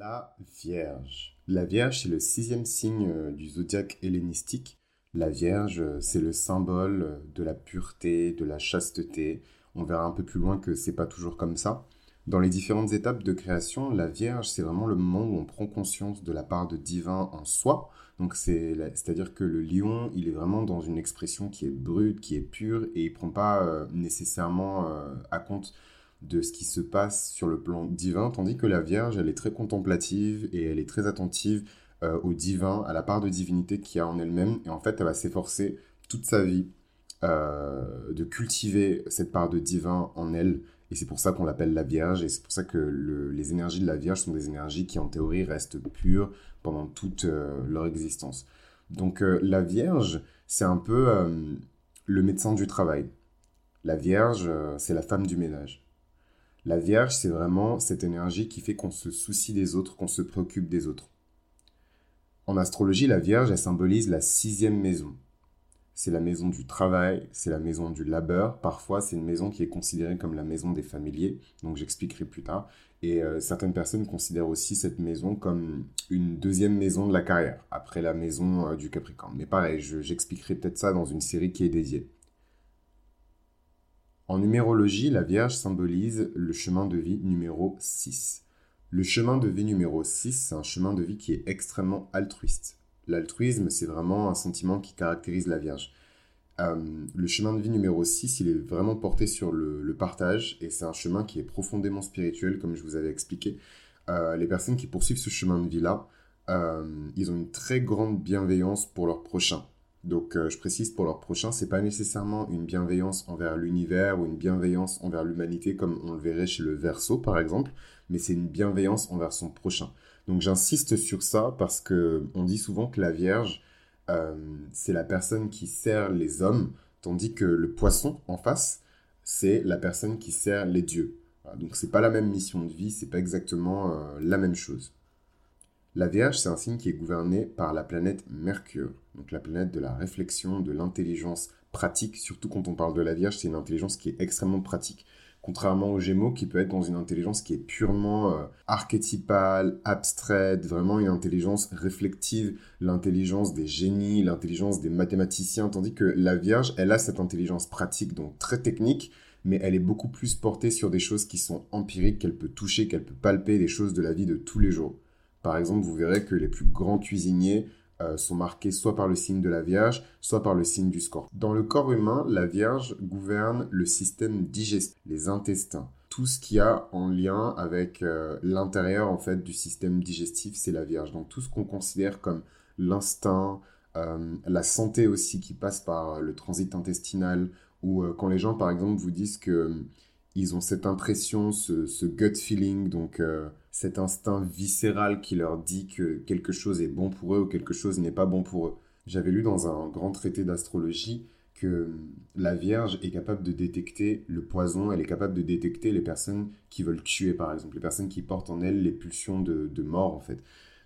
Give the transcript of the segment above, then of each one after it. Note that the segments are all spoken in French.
La Vierge. La Vierge, c'est le sixième signe euh, du zodiaque hellénistique. La Vierge, euh, c'est le symbole euh, de la pureté, de la chasteté. On verra un peu plus loin que c'est pas toujours comme ça. Dans les différentes étapes de création, la Vierge, c'est vraiment le moment où on prend conscience de la part de divin en soi. Donc c'est-à-dire que le lion, il est vraiment dans une expression qui est brute, qui est pure, et il prend pas nécessairement à compte de ce qui se passe sur le plan divin, tandis que la Vierge, elle est très contemplative et elle est très attentive euh, au divin, à la part de divinité qu'il y a en elle-même, et en fait, elle va s'efforcer toute sa vie euh, de cultiver cette part de divin en elle, et c'est pour ça qu'on l'appelle la Vierge, et c'est pour ça que les énergies de la Vierge sont des énergies qui, en théorie, restent pures pendant toute euh, leur existence. Donc la Vierge, c'est un peu le médecin du travail. La Vierge, c'est la femme du ménage. La Vierge, c'est vraiment cette énergie qui fait qu'on se soucie des autres, qu'on se préoccupe des autres. En astrologie, la Vierge, elle symbolise la sixième maison. C'est la maison du travail, c'est la maison du labeur. Parfois, c'est une maison qui est considérée comme la maison des familiers, donc j'expliquerai plus tard. Et euh, certaines personnes considèrent aussi cette maison comme une deuxième maison de la carrière, après la maison euh, du Capricorne. Mais pareil, j'expliquerai peut-être ça dans une série qui est dédiée. En numérologie, la Vierge symbolise le chemin de vie numéro 6. Le chemin de vie numéro 6, c'est un chemin de vie qui est extrêmement altruiste. L'altruisme, c'est vraiment un sentiment qui caractérise la Vierge. Euh, le chemin de vie numéro 6, il est vraiment porté sur le, partage et c'est un chemin qui est profondément spirituel, comme je vous avais expliqué. Euh, les personnes qui poursuivent ce chemin de vie-là, euh, ils ont une très grande bienveillance pour leur prochain. Donc, euh, je précise pour leur prochain, c'est pas nécessairement une bienveillance envers l'univers ou une bienveillance envers l'humanité comme on le verrait chez le Verseau par exemple, mais c'est une bienveillance envers son prochain. Donc, j'insiste sur ça parce que on dit souvent que la Vierge, euh, c'est la personne qui sert les hommes, tandis que le poisson en face, c'est la personne qui sert les dieux. Donc, c'est pas la même mission de vie, c'est pas exactement euh, la même chose. La Vierge, c'est un signe qui est gouverné par la planète Mercure, donc la planète de la réflexion, de l'intelligence pratique, surtout quand on parle de la Vierge, c'est une intelligence qui est extrêmement pratique. Contrairement au Gémeaux, qui peut être dans une intelligence qui est purement euh, archétypale, abstraite, vraiment une intelligence réflective, l'intelligence des génies, l'intelligence des mathématiciens, tandis que la Vierge, elle a cette intelligence pratique, donc très technique, mais elle est beaucoup plus portée sur des choses qui sont empiriques, qu'elle peut toucher, qu'elle peut palper, des choses de la vie de tous les jours. Par exemple, vous verrez que les plus grands cuisiniers euh, sont marqués soit par le signe de la Vierge, soit par le signe du scorpion. Dans le corps humain, la Vierge gouverne le système digestif, les intestins. Tout ce qui a en lien avec euh, l'intérieur en fait du système digestif, c'est la Vierge. Donc tout ce qu'on considère comme l'instinct, euh, la santé aussi qui passe par le transit intestinal, ou quand les gens par exemple vous disent que ils ont cette impression, ce, gut feeling, donc euh, cet instinct viscéral qui leur dit que quelque chose est bon pour eux ou quelque chose n'est pas bon pour eux. J'avais lu dans un grand traité d'astrologie que la Vierge est capable de détecter le poison, elle est capable de détecter les personnes qui veulent tuer, par exemple, les personnes qui portent en elles les pulsions de, de mort, en fait.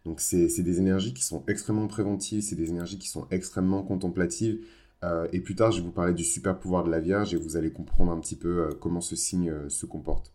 Donc c'est des énergies qui sont extrêmement préventives, c'est des énergies qui sont extrêmement contemplatives, euh, et plus tard, je vais vous parler du super pouvoir de la Vierge et vous allez comprendre un petit peu euh, comment ce signe euh, se comporte.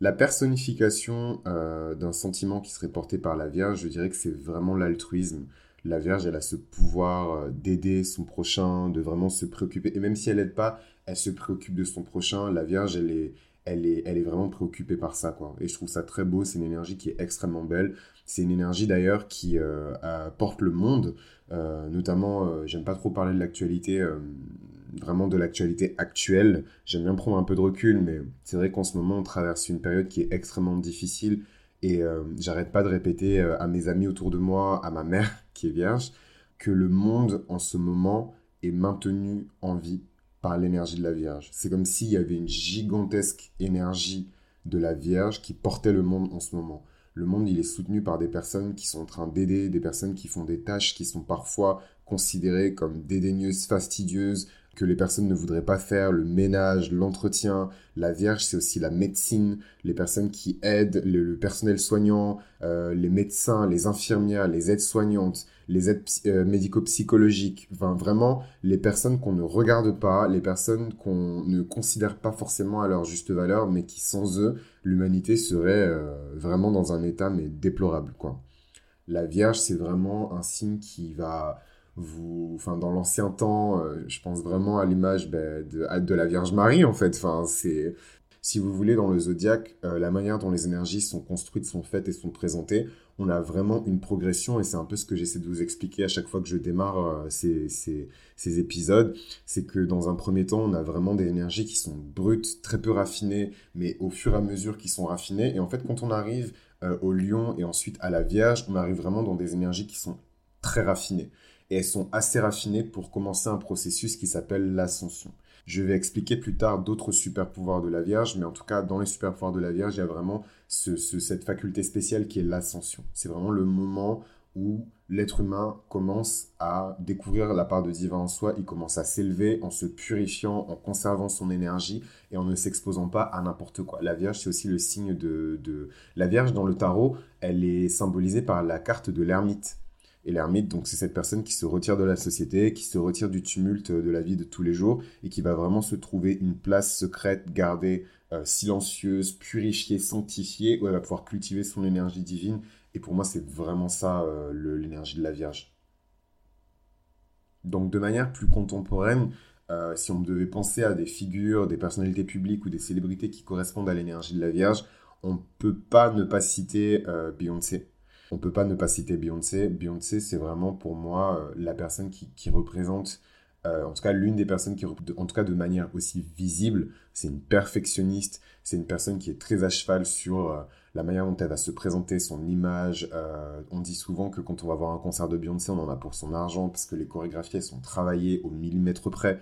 La personnification d'un sentiment qui serait porté par la Vierge, je dirais que c'est vraiment l'altruisme. La Vierge, elle a ce pouvoir d'aider son prochain, de vraiment se préoccuper. Et même si elle n'aide pas, elle se préoccupe de son prochain. La Vierge, elle est, elle est, elle est vraiment préoccupée par ça, quoi. Et je trouve ça très beau. C'est une énergie qui est extrêmement belle. C'est une énergie d'ailleurs qui porte le monde. Euh, notamment, euh, j'aime pas trop parler de l'actualité, euh, vraiment de l'actualité actuelle. J'aime bien prendre un peu de recul, mais c'est vrai qu'en ce moment, on traverse une période qui est extrêmement difficile. Et j'arrête pas de répéter à mes amis autour de moi, à ma mère qui est vierge, que le monde en ce moment est maintenu en vie par l'énergie de la Vierge. C'est comme s'il y avait une gigantesque énergie de la Vierge qui portait le monde en ce moment le monde il est soutenu par des personnes qui sont en train d'aider, des personnes qui font des tâches qui sont parfois considérées comme dédaigneuses, fastidieuses, que les personnes ne voudraient pas faire, le ménage, l'entretien. La Vierge, c'est aussi la médecine, les personnes qui aident, le, personnel soignant, euh, les médecins, les infirmières, les aides-soignantes, les aides euh, médico-psychologiques. Enfin, vraiment, les personnes qu'on ne regarde pas, les personnes qu'on ne considère pas forcément à leur juste valeur, mais qui sans eux, l'humanité serait euh, vraiment dans un état mais déplorable, quoi. La Vierge, c'est vraiment un signe qui va vous, enfin, dans l'ancien temps, euh, je pense vraiment à l'image ben, de, de, la Vierge Marie, en fait. Enfin, c'est, si vous voulez, dans le zodiaque, euh, la manière dont les énergies sont construites, sont faites et sont présentées, on a vraiment une progression et c'est un peu ce que j'essaie de vous expliquer à chaque fois que je démarre euh, ces, ces, ces, épisodes. C'est que dans un premier temps, on a vraiment des énergies qui sont brutes, très peu raffinées, mais au fur et à mesure qui sont raffinées. Et en fait, quand on arrive au lion et ensuite à la Vierge, on arrive vraiment dans des énergies qui sont très raffinées et elles sont assez raffinées pour commencer un processus qui s'appelle l'ascension. Je vais expliquer plus tard d'autres super pouvoirs de la Vierge, mais en tout cas, dans les super pouvoirs de la Vierge, il y a vraiment cette faculté spéciale qui est l'ascension. C'est vraiment le moment où l'être humain commence à découvrir la part de divin en soi, il commence à s'élever en se purifiant, en conservant son énergie et en ne s'exposant pas à n'importe quoi. La Vierge, c'est aussi le signe de, de... La Vierge, dans le tarot, elle est symbolisée par la carte de l'ermite. Et l'ermite, donc, c'est cette personne qui se retire de la société, qui se retire du tumulte de la vie de tous les jours et qui va vraiment se trouver une place secrète, gardée, euh, silencieuse, purifiée, sanctifiée, où elle va pouvoir cultiver son énergie divine. Et pour moi, c'est vraiment ça, euh, l'énergie de la Vierge. Donc, de manière plus contemporaine, euh, si on devait penser à des figures, des personnalités publiques ou des célébrités qui correspondent à l'énergie de la Vierge, on ne peut pas ne pas citer Beyoncé. On peut pas ne pas citer Beyoncé. Beyoncé, c'est vraiment pour moi euh, la personne qui, représente, euh, en tout cas l'une des personnes qui, en tout cas de manière aussi visible, c'est une perfectionniste, c'est une personne qui est très à cheval sur euh, la manière dont elle va se présenter, son image. on dit souvent que quand on va voir un concert de Beyoncé, on en a pour son argent parce que les chorégraphies, elles sont travaillées au millimètre près.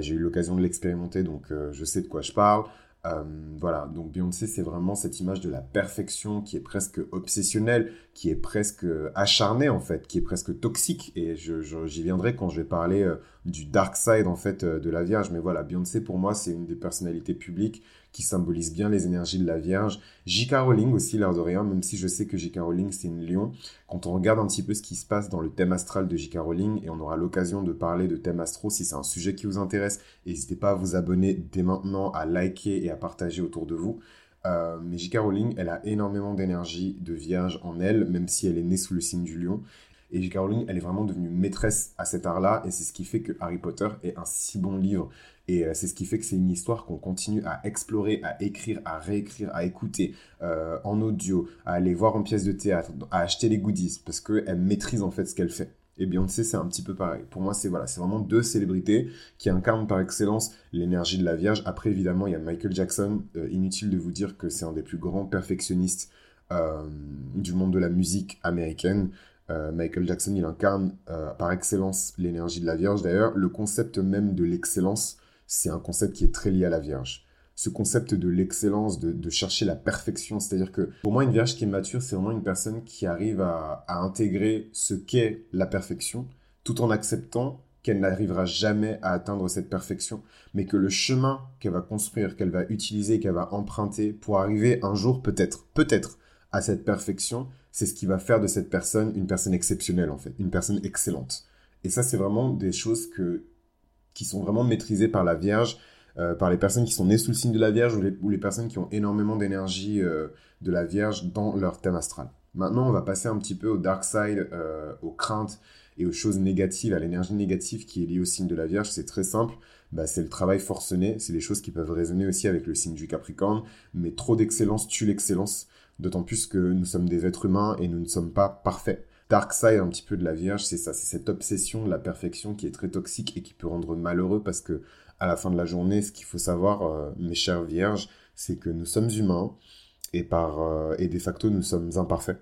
J'ai eu l'occasion de l'expérimenter, donc je sais de quoi je parle. Euh, voilà, donc Beyoncé, c'est vraiment cette image de la perfection qui est presque obsessionnelle, qui est presque acharnée en fait, qui est presque toxique. Et j'y viendrai quand je vais parler euh, du dark side en fait euh, de la Vierge. Mais voilà, Beyoncé pour moi, c'est une des personnalités publiques qui symbolise bien les énergies de la Vierge. J.K. Rowling aussi, l'air de rien, même si je sais que J.K. Rowling, c'est une lion. Quand on regarde un petit peu ce qui se passe dans le thème astral de J.K. Rowling, et on aura l'occasion de parler de thème astro, si c'est un sujet qui vous intéresse, n'hésitez pas à vous abonner dès maintenant, à liker et à partager autour de vous. Euh, mais J.K. Rowling, elle a énormément d'énergie de vierge en elle, même si elle est née sous le signe du lion. Et J.K. Rowling, elle est vraiment devenue maîtresse à cet art-là, et c'est ce qui fait que Harry Potter est un si bon livre. Et euh, c'est ce qui fait que c'est une histoire qu'on continue à explorer, à écrire, à réécrire, à écouter euh, en audio, à aller voir en pièce de théâtre, à acheter les goodies, parce qu'elle maîtrise en fait ce qu'elle fait. Et Beyoncé, c'est un petit peu pareil. Pour moi, c'est voilà, c'est vraiment deux célébrités qui incarnent par excellence l'énergie de la Vierge. Après, évidemment, il y a Michael Jackson. Euh, inutile de vous dire que c'est un des plus grands perfectionnistes du monde de la musique américaine. Michael Jackson, il incarne par excellence l'énergie de la Vierge. D'ailleurs, le concept même de l'excellence, c'est un concept qui est très lié à la Vierge. Ce concept de l'excellence, de, chercher la perfection, c'est-à-dire que pour moi, une Vierge qui est mature, c'est vraiment une personne qui arrive à, intégrer ce qu'est la perfection, tout en acceptant qu'elle n'arrivera jamais à atteindre cette perfection, mais que le chemin qu'elle va construire, qu'elle va utiliser, qu'elle va emprunter pour arriver un jour peut-être, peut-être à cette perfection, c'est ce qui va faire de cette personne une personne exceptionnelle en fait, une personne excellente. Et ça, c'est vraiment des choses que qui sont vraiment maîtrisées par la Vierge, euh, par les personnes qui sont nées sous le signe de la Vierge ou les, personnes qui ont énormément d'énergie euh, de la Vierge dans leur thème astral. Maintenant, on va passer un petit peu au dark side, euh, aux craintes et aux choses négatives, à l'énergie négative qui est liée au signe de la Vierge. C'est très simple. Bah, c'est le travail forcené. C'est des choses qui peuvent résonner aussi avec le signe du Capricorne. Mais trop d'excellence tue l'excellence. D'autant plus que nous sommes des êtres humains et nous ne sommes pas parfaits dark side un petit peu de la Vierge, c'est ça, c'est cette obsession de la perfection qui est très toxique et qui peut rendre malheureux parce que à la fin de la journée, ce qu'il faut savoir, euh, mes chères Vierges, c'est que nous sommes humains et par euh, et de facto nous sommes imparfaits.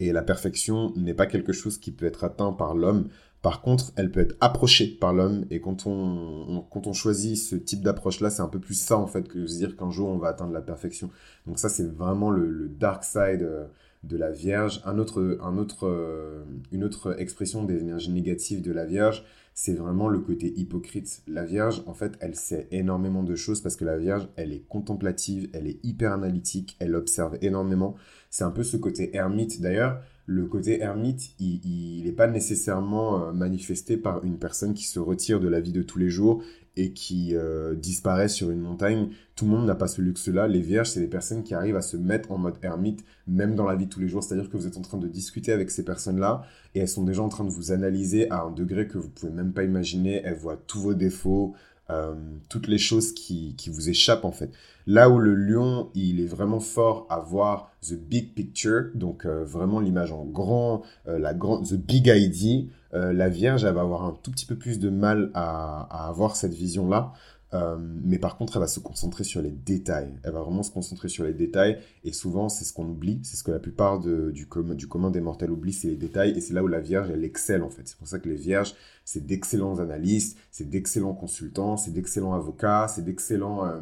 Et la perfection n'est pas quelque chose qui peut être atteint par l'homme. Par contre, elle peut être approchée par l'homme. Et quand on, quand on choisit ce type d'approche-là, c'est un peu plus ça, en fait, que de se dire qu'un jour, on va atteindre la perfection. Donc ça, c'est vraiment le, dark side euh, de la Vierge. Un autre, un autre, euh, une autre expression des énergies négatives de la Vierge, c'est vraiment le côté hypocrite. La Vierge, en fait, elle sait énormément de choses parce que la Vierge, elle est contemplative, elle est hyper analytique, elle observe énormément. C'est un peu ce côté ermite. D'ailleurs, le côté ermite, il n'est pas nécessairement euh, manifesté par une personne qui se retire de la vie de tous les jours et qui euh, disparaît sur une montagne. Tout le monde n'a pas ce luxe-là. Les vierges, c'est des personnes qui arrivent à se mettre en mode ermite, même dans la vie de tous les jours. C'est-à-dire que vous êtes en train de discuter avec ces personnes-là et elles sont déjà en train de vous analyser à un degré que vous pouvez même pas imaginer. Elles voient tous vos défauts, euh, toutes les choses qui, qui, vous échappent en fait. Là où le lion, il est vraiment fort à voir the big picture, donc euh, vraiment l'image en grand, la grande, the big idea, euh, la Vierge, elle va avoir un tout petit peu plus de mal à, avoir cette vision-là. Euh, mais par contre, elle va se concentrer sur les détails. Elle va vraiment se concentrer sur les détails. Et souvent, c'est ce qu'on oublie. C'est ce que la plupart du, commun des mortels oublient, c'est les détails. Et c'est là où la Vierge, elle excelle en fait. C'est pour ça que les Vierges, c'est d'excellents analystes, c'est d'excellents consultants, c'est d'excellents avocats, c'est d'excellents euh,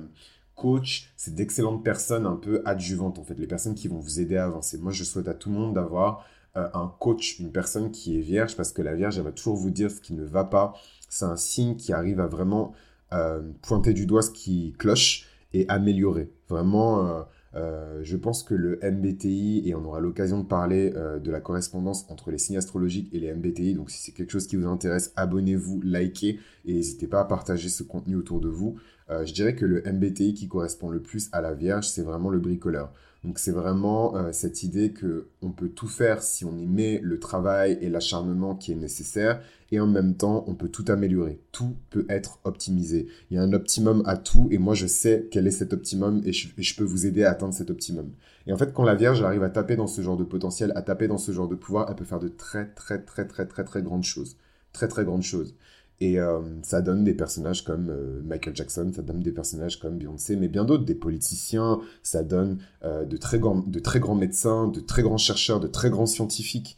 coachs, c'est d'excellentes personnes un peu adjuvantes en fait. Les personnes qui vont vous aider à avancer. Moi, je souhaite à tout le monde d'avoir euh, un coach, une personne qui est vierge, parce que la vierge, elle va toujours vous dire ce qui ne va pas. C'est un signe qui arrive à vraiment pointer du doigt ce qui cloche et améliorer. Vraiment, euh, je pense que le MBTI, et on aura l'occasion de parler de la correspondance entre les signes astrologiques et les MBTI, donc si c'est quelque chose qui vous intéresse, abonnez-vous, likez, et n'hésitez pas à partager ce contenu autour de vous. je dirais que le MBTI qui correspond le plus à la Vierge, c'est vraiment le bricoleur. Donc c'est vraiment euh, cette idée que on peut tout faire si on y met le travail et l'acharnement qui est nécessaire et en même temps on peut tout améliorer. Tout peut être optimisé. Il y a un optimum à tout et moi je sais quel est cet optimum et je, peux vous aider à atteindre cet optimum. Et en fait quand la Vierge arrive à taper dans ce genre de potentiel, à taper dans ce genre de pouvoir, elle peut faire de très très très très très très grandes choses. Très très grandes choses. Et euh, ça donne des personnages comme euh, Michael Jackson, ça donne des personnages comme Beyoncé, mais bien d'autres, des politiciens, ça donne euh, de, très grands, de très grands médecins, de très grands chercheurs, de très grands scientifiques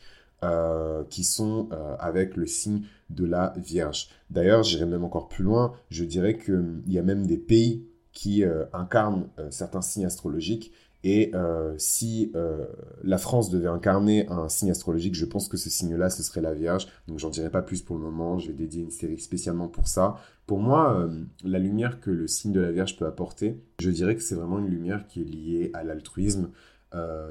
qui sont avec le signe de la Vierge. D'ailleurs, j'irai même encore plus loin, je dirais qu'il y a même des pays qui incarnent certains signes astrologiques et euh, si euh, la France devait incarner un signe astrologique, je pense que ce signe-là, ce serait la Vierge. Donc j'en dirai pas plus pour le moment, je vais dédier une série spécialement pour ça. Pour moi, euh, la lumière que le signe de la Vierge peut apporter, je dirais que c'est vraiment une lumière qui est liée à l'altruisme,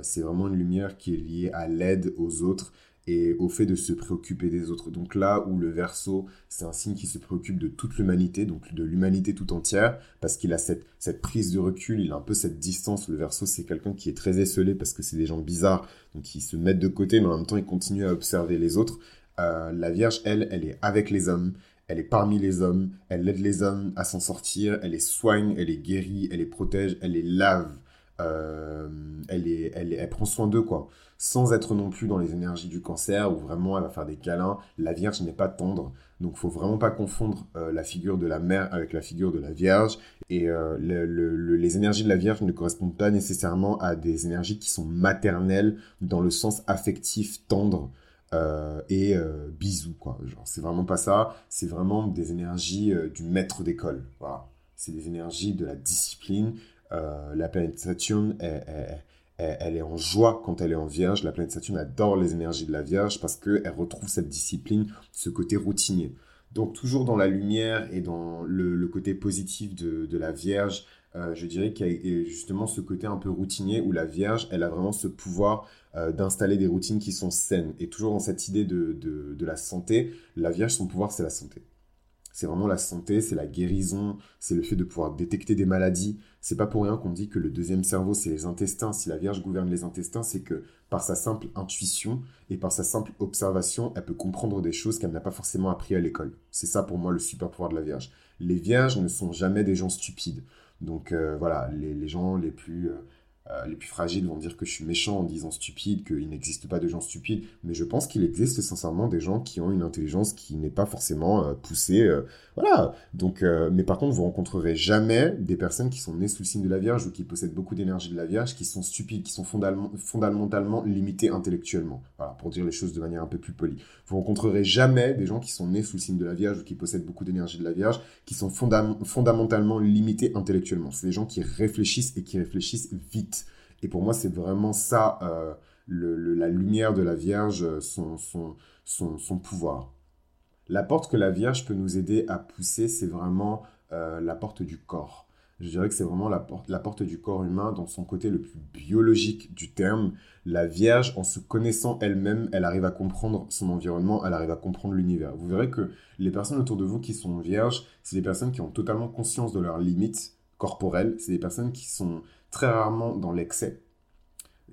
c'est vraiment une lumière qui est liée à l'aide aux autres et au fait de se préoccuper des autres. Donc là où le verso, c'est un signe qui se préoccupe de toute l'humanité, donc de l'humanité tout entière, parce qu'il a cette, cette prise de recul, il a un peu cette distance. Le verso, c'est quelqu'un qui est très esselé parce que c'est des gens bizarres, donc ils se mettent de côté, mais en même temps, ils continuent à observer les autres. Euh, la Vierge, elle, elle est avec les hommes, elle est parmi les hommes, elle aide les hommes à s'en sortir, elle les soigne, elle les guérit, elle les protège, elle les lave, euh, elle, prend soin d'eux, quoi sans être non plus dans les énergies du cancer où vraiment elle va faire des câlins. La Vierge n'est pas tendre. Donc faut vraiment pas confondre euh, la figure de la mère avec la figure de la Vierge. Et euh, les énergies de la Vierge ne correspondent pas nécessairement à des énergies qui sont maternelles dans le sens affectif, tendre. Euh, et bisous quoi genre c'est vraiment pas ça c'est vraiment des énergies du maître d'école voilà c'est des énergies de la discipline la planète Saturne elle, est en joie quand elle est en Vierge. La planète Saturne adore les énergies de la Vierge parce qu'elle retrouve cette discipline, ce côté routinier. Donc toujours dans la lumière et dans le, côté positif de, la Vierge, euh, je dirais qu'il y a justement ce côté un peu routinier où la Vierge, elle a vraiment ce pouvoir euh, d'installer des routines qui sont saines. Et toujours dans cette idée de la santé, la Vierge, son pouvoir, c'est la santé c'est vraiment la santé, c'est la guérison, c'est le fait de pouvoir détecter des maladies. C'est pas pour rien qu'on dit que le deuxième cerveau, c'est les intestins. Si la Vierge gouverne les intestins, c'est que par sa simple intuition et par sa simple observation, elle peut comprendre des choses qu'elle n'a pas forcément appris à l'école. C'est ça pour moi le super pouvoir de la Vierge. Les Vierges ne sont jamais des gens stupides. Donc euh, voilà, les, gens les plus... Euh, euh, les plus fragiles vont dire que je suis méchant en disant stupide, qu'il n'existe pas de gens stupides, mais je pense qu'il existe sincèrement des gens qui ont une intelligence qui n'est pas forcément euh, poussée. Euh, voilà. Donc, mais par contre, vous rencontrerez jamais des personnes qui sont nées sous le signe de la Vierge ou qui possèdent beaucoup d'énergie de la Vierge, qui sont stupides, qui sont fondamentalement limitées intellectuellement. Voilà, pour dire les choses de manière un peu plus polie. Vous rencontrerez jamais des gens qui sont nés sous le signe de la Vierge ou qui possèdent beaucoup d'énergie de la Vierge, qui sont fondamentalement limités intellectuellement. C'est des gens qui réfléchissent et qui réfléchissent vite. Et pour moi, c'est vraiment ça, euh, la lumière de la Vierge, son, son, pouvoir. La porte que la Vierge peut nous aider à pousser, c'est vraiment euh, la porte du corps. Je dirais que c'est vraiment la la porte du corps humain dans son côté le plus biologique du terme. La Vierge, en se connaissant elle-même, elle arrive à comprendre son environnement, elle arrive à comprendre l'univers. Vous verrez que les personnes autour de vous qui sont vierges, c'est des personnes qui ont totalement conscience de leurs limites corporelles, c'est des personnes qui sont très rarement dans l'excès.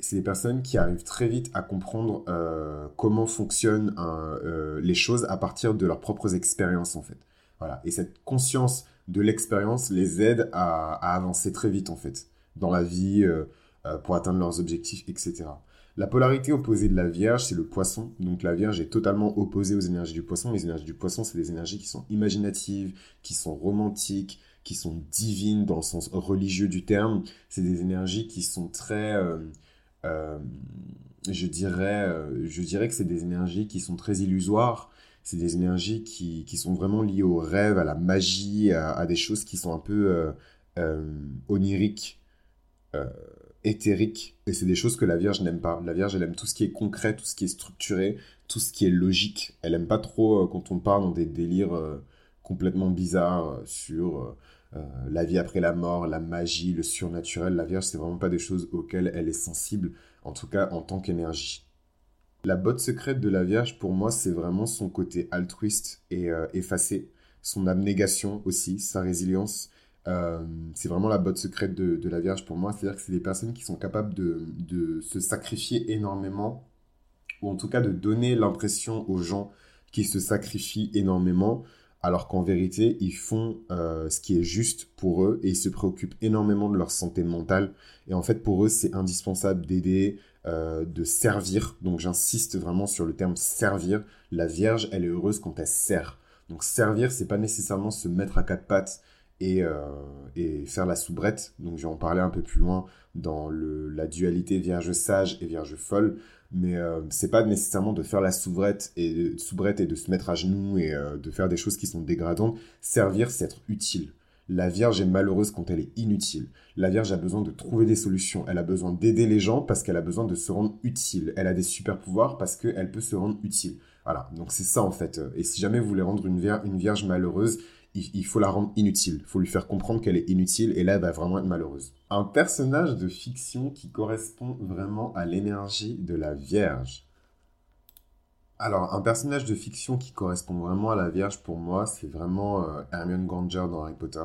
C'est des personnes qui arrivent très vite à comprendre euh, comment fonctionnent euh, les choses à partir de leurs propres expériences en fait. Voilà. Et cette conscience de l'expérience les aide à, avancer très vite en fait dans la vie euh, pour atteindre leurs objectifs, etc. La polarité opposée de la Vierge, c'est le poisson. Donc la Vierge est totalement opposée aux énergies du poisson. Les énergies du poisson, c'est des énergies qui sont imaginatives, qui sont romantiques, qui sont divines dans le sens religieux du terme. C'est des énergies qui sont très... Euh, je, dirais, je dirais que c'est des énergies qui sont très illusoires c'est des énergies qui, sont vraiment liées au rêve, à la magie, à, des choses qui sont un peu euh, euh, oniriques, euh, éthériques. Et c'est des choses que la Vierge n'aime pas. La Vierge, elle aime tout ce qui est concret, tout ce qui est structuré, tout ce qui est logique. Elle aime pas trop quand on part dans des délires complètement bizarres sur la vie après la mort, la magie, le surnaturel. La Vierge, c'est vraiment pas des choses auxquelles elle est sensible, en tout cas en tant qu'énergie. La botte secrète de la Vierge, pour moi, c'est vraiment son côté altruiste et euh, effacé, son abnégation aussi, sa résilience. Euh, c'est vraiment la botte secrète de, la Vierge pour moi. C'est-à-dire que c'est des personnes qui sont capables de, se sacrifier énormément, ou en tout cas de donner l'impression aux gens qu'ils se sacrifient énormément, alors qu'en vérité, ils font euh, ce qui est juste pour eux et ils se préoccupent énormément de leur santé mentale. Et en fait, pour eux, c'est indispensable d'aider, euh, de servir. Donc j'insiste vraiment sur le terme servir. La Vierge, elle est heureuse quand elle sert. Donc servir, c'est pas nécessairement se mettre à quatre pattes et, euh, faire la soubrette. Donc je vais en parler un peu plus loin dans la dualité Vierge sage et Vierge folle. Mais euh, c'est pas nécessairement de faire la soubrette et, soubrette et de se mettre à genoux et de faire des choses qui sont dégradantes. Servir, c'est être utile. La Vierge est malheureuse quand elle est inutile. La Vierge a besoin de trouver des solutions. Elle a besoin d'aider les gens parce qu'elle a besoin de se rendre utile. Elle a des super pouvoirs parce qu'elle peut se rendre utile. Voilà, donc c'est ça en fait. Et si jamais vous voulez rendre une, vierge, malheureuse, il, faut la rendre inutile. Il faut lui faire comprendre qu'elle est inutile et là, elle va vraiment être malheureuse. Un personnage de fiction qui correspond vraiment à l'énergie de la Vierge. Alors, un personnage de fiction qui correspond vraiment à la Vierge pour moi, c'est vraiment euh, Hermione Granger dans Harry Potter.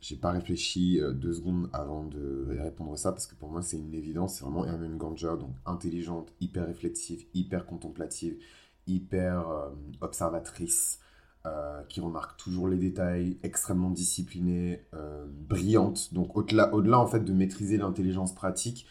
J'ai pas réfléchi euh, deux secondes avant de répondre à ça parce que pour moi c'est une évidence. C'est vraiment Hermione Granger, donc intelligente, hyper réflexive, hyper contemplative, hyper euh, observatrice, qui remarque toujours les détails, extrêmement disciplinée, brillante. Donc au-delà, en fait de maîtriser l'intelligence pratique,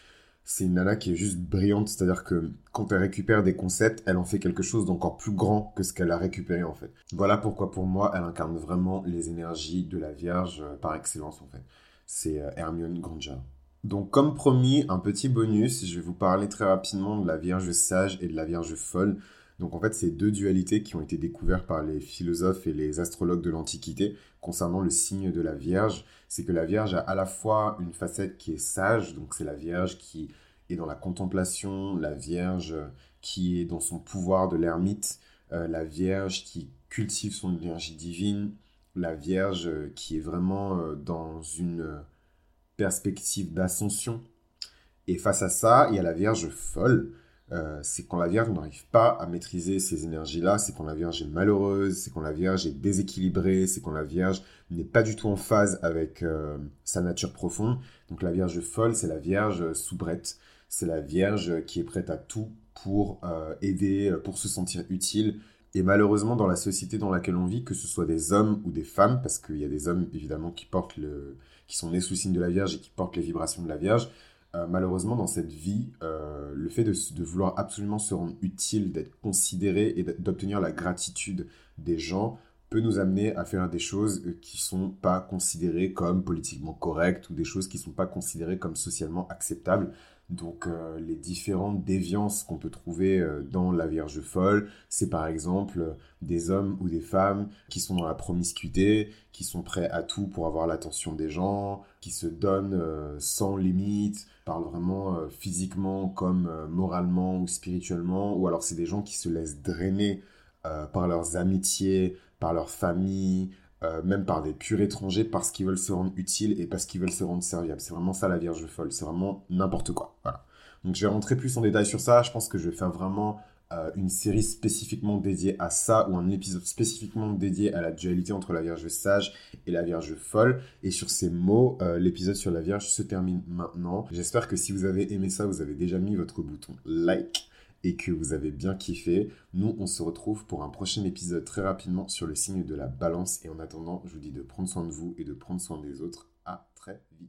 c'est une nana qui est juste brillante, c'est-à-dire que quand elle récupère des concepts, elle en fait quelque chose d'encore plus grand que ce qu'elle a récupéré en fait. Voilà pourquoi pour moi, elle incarne vraiment les énergies de la Vierge euh, par excellence en fait. C'est euh, Hermione Granger. Donc comme promis, un petit bonus, je vais vous parler très rapidement de la Vierge sage et de la Vierge folle. Donc en fait, c'est deux dualités qui ont été découvertes par les philosophes et les astrologues de l'Antiquité concernant le signe de la Vierge. C'est que la Vierge a à la fois une facette qui est sage, donc c'est la Vierge qui est dans la contemplation, la Vierge qui est dans son pouvoir de l'ermite, euh, la Vierge qui cultive son énergie divine, la Vierge qui est vraiment euh, dans une perspective d'ascension. Et face à ça, il y a la Vierge folle, euh, c'est quand la Vierge n'arrive pas à maîtriser ces énergies-là, c'est quand la Vierge est malheureuse, c'est quand la Vierge est déséquilibrée, c'est quand la Vierge n'est pas du tout en phase avec euh, sa nature profonde. Donc la Vierge folle, c'est la Vierge soubrette, c'est la Vierge qui est prête à tout pour euh, aider, pour se sentir utile. Et malheureusement, dans la société dans laquelle on vit, que ce soit des hommes ou des femmes, parce qu'il y a des hommes évidemment qui portent le, qui sont nés sous le signe de la Vierge et qui portent les vibrations de la Vierge, euh, malheureusement, dans cette vie, euh, le fait de, vouloir absolument se rendre utile, d'être considéré et d'obtenir la gratitude des gens peut nous amener à faire des choses euh, qui sont pas considérées comme politiquement correctes ou des choses qui sont pas considérées comme socialement acceptables. Donc euh, les différentes déviances qu'on peut trouver euh, dans la Vierge folle, c'est par exemple des hommes ou des femmes qui sont dans la promiscuité, qui sont prêts à tout pour avoir l'attention des gens, qui se donnent sans limite, parlent vraiment physiquement comme moralement ou spirituellement, ou alors c'est des gens qui se laissent drainer par leurs amitiés, par leur famille, euh, même par des purs étrangers, parce qu'ils veulent se rendre utiles et parce qu'ils veulent se rendre serviables. C'est vraiment ça la Vierge folle, c'est vraiment n'importe quoi. Voilà. Donc je vais rentrer plus en détail sur ça, je pense que je vais faire vraiment euh, une série spécifiquement dédiée à ça, ou un épisode spécifiquement dédié à la dualité entre la Vierge sage et la Vierge folle. Et sur ces mots, euh, l'épisode sur la Vierge se termine maintenant. J'espère que si vous avez aimé ça, vous avez déjà mis votre bouton like et que vous avez bien kiffé. Nous, on se retrouve pour un prochain épisode très rapidement sur le signe de la balance. Et en attendant, je vous dis de prendre soin de vous et de prendre soin des autres. À très vite.